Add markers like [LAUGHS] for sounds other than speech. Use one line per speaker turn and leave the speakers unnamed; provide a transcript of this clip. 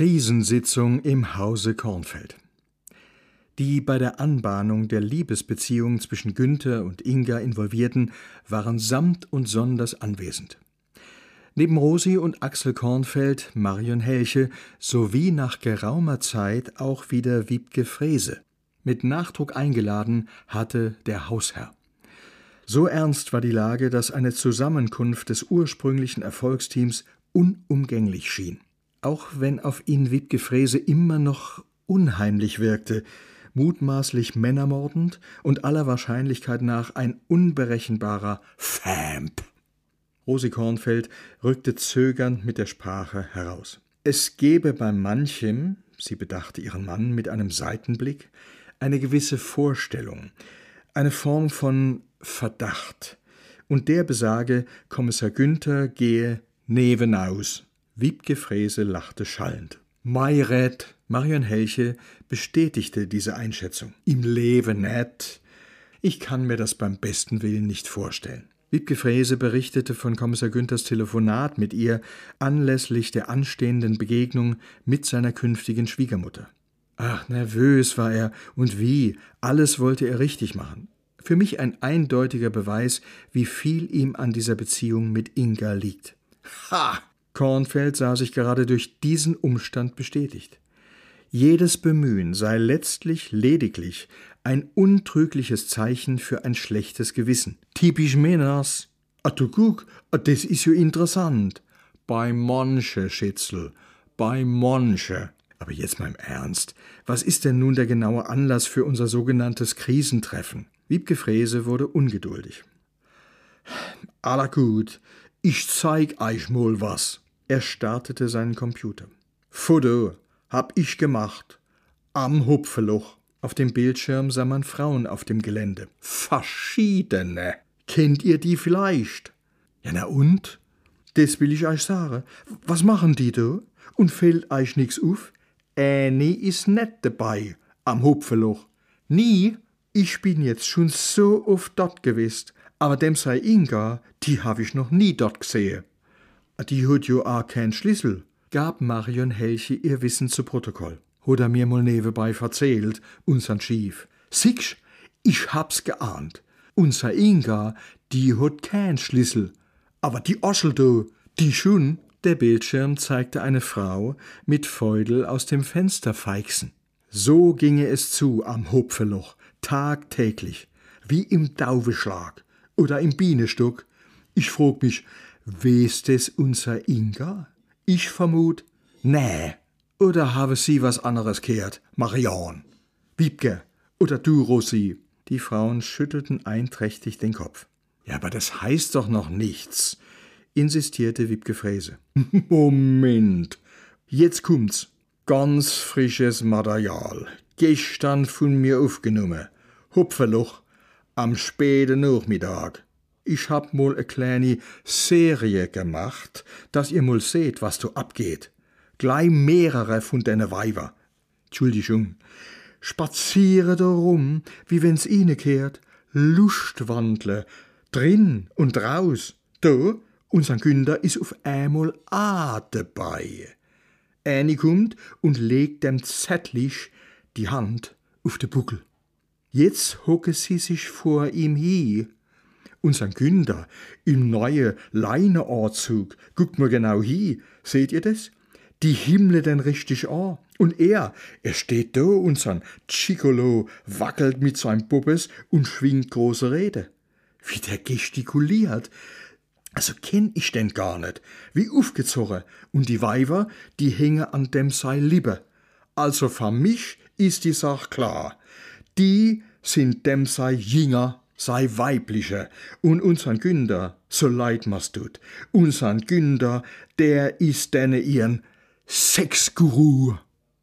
Krisensitzung im Hause Kornfeld. Die bei der Anbahnung der Liebesbeziehung zwischen Günther und Inga Involvierten waren samt und sonders anwesend. Neben Rosi und Axel Kornfeld, Marion Helche sowie nach geraumer Zeit auch wieder Wiebke Frese. Mit Nachdruck eingeladen hatte der Hausherr. So ernst war die Lage, dass eine Zusammenkunft des ursprünglichen Erfolgsteams unumgänglich schien. Auch wenn auf ihn Wiebke Frese immer noch unheimlich wirkte, mutmaßlich männermordend und aller Wahrscheinlichkeit nach ein unberechenbarer Vamp. Rosi Kornfeld rückte zögernd mit der Sprache heraus. Es gebe bei manchem, sie bedachte ihren Mann mit einem Seitenblick, eine gewisse Vorstellung, eine Form von Verdacht, und der besage, Kommissar Günther gehe nevenaus. Wiebke Frese lachte schallend. Meiret, Marion Helche bestätigte diese Einschätzung. Im Leben net. Ich kann mir das beim besten Willen nicht vorstellen. Wiebke Frese berichtete von Kommissar Günthers Telefonat mit ihr anlässlich der anstehenden Begegnung mit seiner künftigen Schwiegermutter. Ach, nervös war er und wie, alles wollte er richtig machen. Für mich ein eindeutiger Beweis, wie viel ihm an dieser Beziehung mit Inga liegt. Ha! Kornfeld sah sich gerade durch diesen Umstand bestätigt. Jedes Bemühen sei letztlich lediglich ein untrügliches Zeichen für ein schlechtes Gewissen. Typisch Männers. Ah, du guck, ah, das ist ja interessant. Bei Monsche, Schitzel, bei Monsche. Aber jetzt mal im Ernst, was ist denn nun der genaue Anlass für unser sogenanntes Krisentreffen? Wiebke Frese wurde ungeduldig. Aller gut, ich zeig euch mal was. Er startete seinen Computer. Foto, hab ich gemacht. Am Hupfeloch. Auf dem Bildschirm sah man Frauen auf dem Gelände. Verschiedene. Kennt ihr die vielleicht? Ja, na und? Das will ich euch sagen. Was machen die da? Und fällt euch nix auf? Eine ist net dabei am Hupfeloch. Nie? Ich bin jetzt schon so oft dort gewesen, aber dem sei Inga, die hab ich noch nie dort gesehen. Die hat jo auch keinen Schlüssel gab Marion Helche ihr Wissen zu Protokoll. Hat er mir mal nebenbei verzählt, unsern Schief. Siehst, ich hab's geahnt. Unser Inga, die hat keinen Schlüssel. Aber die Oschel do, die schon. Der Bildschirm zeigte eine Frau mit Feudel aus dem Fenster feixen. So ginge es zu am Hopfeloch, tagtäglich, wie im Dauweschlag oder im Bienenstock. Ich frag mich, wes des unser Inga? Ich vermut, nee. Oder habe sie was anderes kehrt, Marion? Wiebke oder du, Rossi? Die Frauen schüttelten einträchtig den Kopf. Ja, aber das heißt doch noch nichts, insistierte Wiebke Fräse. [LAUGHS] Moment, jetzt kommt's. Ganz frisches Material. Gestern von mir aufgenommen. Hupferloch am späten Nachmittag ich hab mal e kleine Serie gemacht, dass ihr mal seht, was du abgeht. Gleich mehrere von deine Weiber. Entschuldigung. Spaziere da rum, wie wenn's ihnen kehrt. Lustwandle. Drin und raus. Da, unser Günder is auf einmal a dabei. Äni kommt und legt dem zettlich die Hand auf de Buckel. Jetzt hocke sie sich vor ihm hi Unser Günder im neuen Leineanzug. Guckt mal genau hi. Seht ihr das? Die himmle denn richtig an. Und er, er steht da, unsern Chicolo, wackelt mit seinem Puppes und schwingt große Rede. Wie der gestikuliert. Also kenn ich denn gar nicht. Wie aufgezogen. Und die Weiber, die hängen an dem sei Liebe. Also für mich ist die Sach klar. Die sind dem sei Jünger sei weibliche, und unsern Günder, so leid mir's tut, unsern Günder, der ist denne ihren Sexguru.